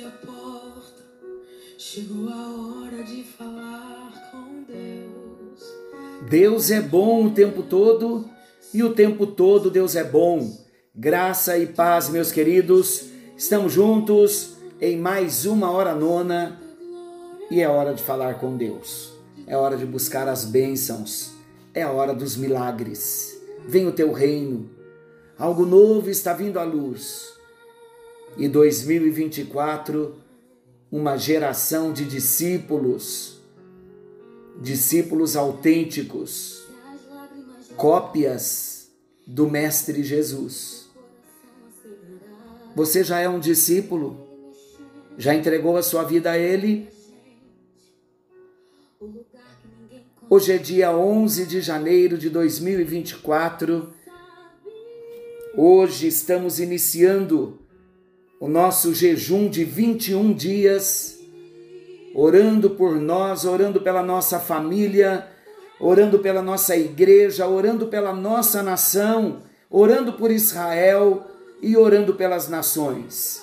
a porta. Chegou a hora de falar com Deus. Deus é bom o tempo todo e o tempo todo Deus é bom. Graça e paz, meus queridos. Estamos juntos em mais uma hora nona e é hora de falar com Deus. É hora de buscar as bênçãos. É a hora dos milagres. Vem o teu reino. Algo novo está vindo à luz. E 2024, uma geração de discípulos, discípulos autênticos, cópias do Mestre Jesus. Você já é um discípulo? Já entregou a sua vida a Ele? Hoje é dia 11 de janeiro de 2024. Hoje estamos iniciando o nosso jejum de 21 dias, orando por nós, orando pela nossa família, orando pela nossa igreja, orando pela nossa nação, orando por Israel e orando pelas nações.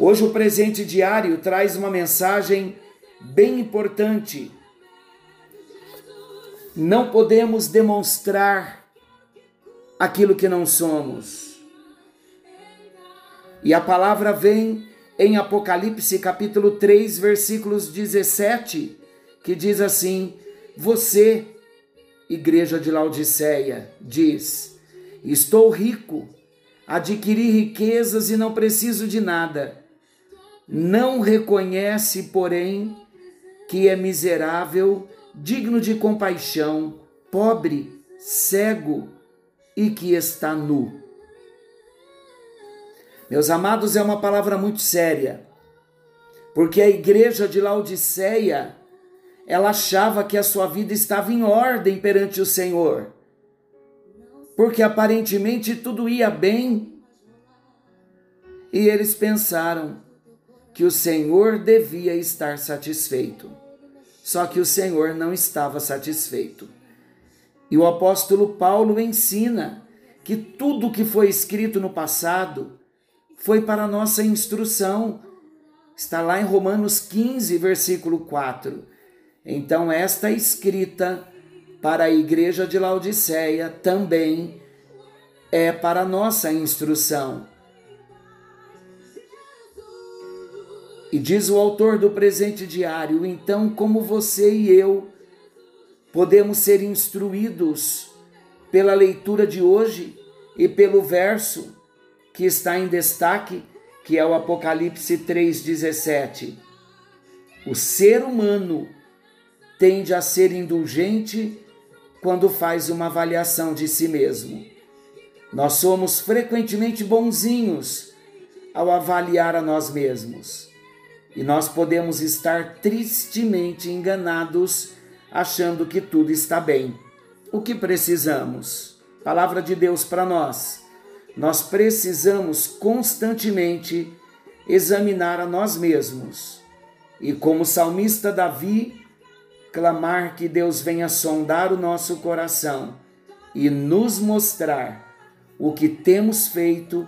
Hoje o presente diário traz uma mensagem bem importante. Não podemos demonstrar aquilo que não somos. E a palavra vem em Apocalipse capítulo 3, versículos 17, que diz assim: Você, igreja de Laodiceia, diz: Estou rico, adquiri riquezas e não preciso de nada. Não reconhece, porém, que é miserável, digno de compaixão, pobre, cego e que está nu. Meus amados, é uma palavra muito séria, porque a igreja de Laodiceia, ela achava que a sua vida estava em ordem perante o Senhor, porque aparentemente tudo ia bem, e eles pensaram que o Senhor devia estar satisfeito. Só que o Senhor não estava satisfeito. E o apóstolo Paulo ensina que tudo que foi escrito no passado foi para nossa instrução. Está lá em Romanos 15, versículo 4. Então, esta escrita para a igreja de Laodiceia também é para nossa instrução. E diz o autor do presente diário: então, como você e eu podemos ser instruídos pela leitura de hoje e pelo verso que está em destaque, que é o Apocalipse 3,17. O ser humano tende a ser indulgente quando faz uma avaliação de si mesmo. Nós somos frequentemente bonzinhos ao avaliar a nós mesmos. E nós podemos estar tristemente enganados, achando que tudo está bem. O que precisamos? Palavra de Deus para nós nós precisamos constantemente examinar a nós mesmos e, como salmista Davi, clamar que Deus venha sondar o nosso coração e nos mostrar o que temos feito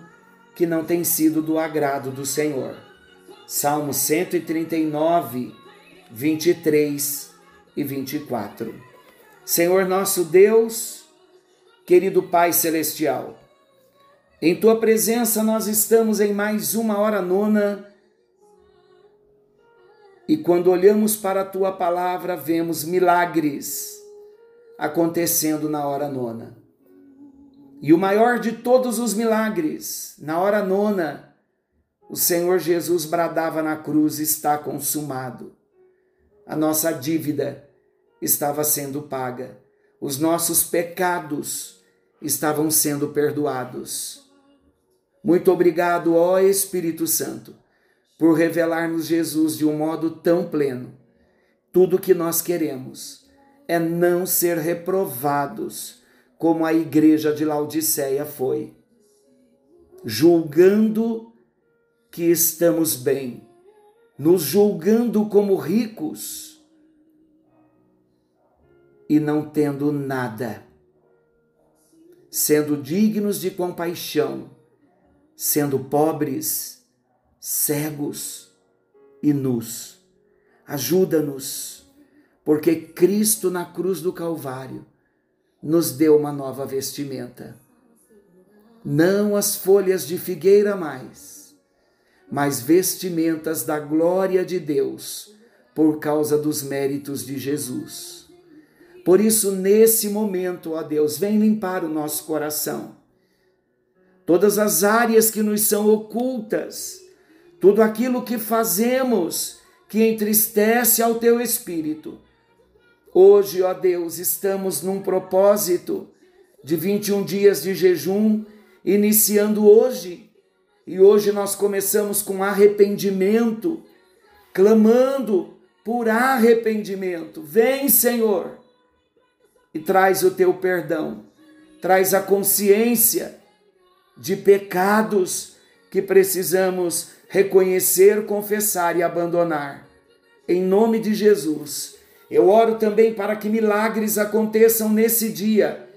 que não tem sido do agrado do Senhor. Salmo 139, 23 e 24. Senhor nosso Deus, querido Pai Celestial, em tua presença nós estamos em mais uma hora nona. E quando olhamos para a tua palavra, vemos milagres acontecendo na hora nona. E o maior de todos os milagres, na hora nona, o Senhor Jesus bradava na cruz: está consumado. A nossa dívida estava sendo paga, os nossos pecados estavam sendo perdoados. Muito obrigado, ó Espírito Santo, por revelar-nos Jesus de um modo tão pleno. Tudo o que nós queremos é não ser reprovados, como a igreja de Laodiceia foi, julgando que estamos bem, nos julgando como ricos e não tendo nada, sendo dignos de compaixão sendo pobres, cegos e nus. Ajuda-nos, porque Cristo na cruz do Calvário nos deu uma nova vestimenta. Não as folhas de figueira mais, mas vestimentas da glória de Deus por causa dos méritos de Jesus. Por isso, nesse momento, ó Deus, vem limpar o nosso coração. Todas as áreas que nos são ocultas, tudo aquilo que fazemos que entristece ao teu espírito. Hoje, ó Deus, estamos num propósito de 21 dias de jejum, iniciando hoje. E hoje nós começamos com arrependimento, clamando por arrependimento. Vem, Senhor, e traz o teu perdão, traz a consciência de pecados que precisamos reconhecer, confessar e abandonar. Em nome de Jesus, eu oro também para que milagres aconteçam nesse dia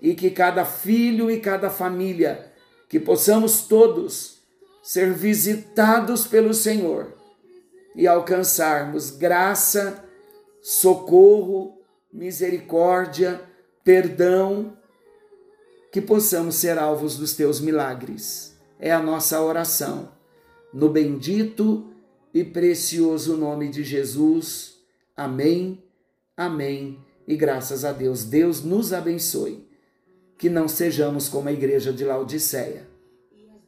e que cada filho e cada família, que possamos todos ser visitados pelo Senhor e alcançarmos graça, socorro, misericórdia, perdão, que possamos ser alvos dos teus milagres. É a nossa oração. No bendito e precioso nome de Jesus. Amém, amém e graças a Deus. Deus nos abençoe. Que não sejamos como a igreja de Laodiceia.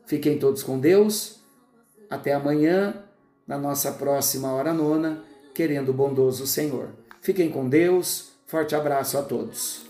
Fiquem todos com Deus. Até amanhã na nossa próxima hora nona, querendo o bondoso Senhor. Fiquem com Deus, forte abraço a todos.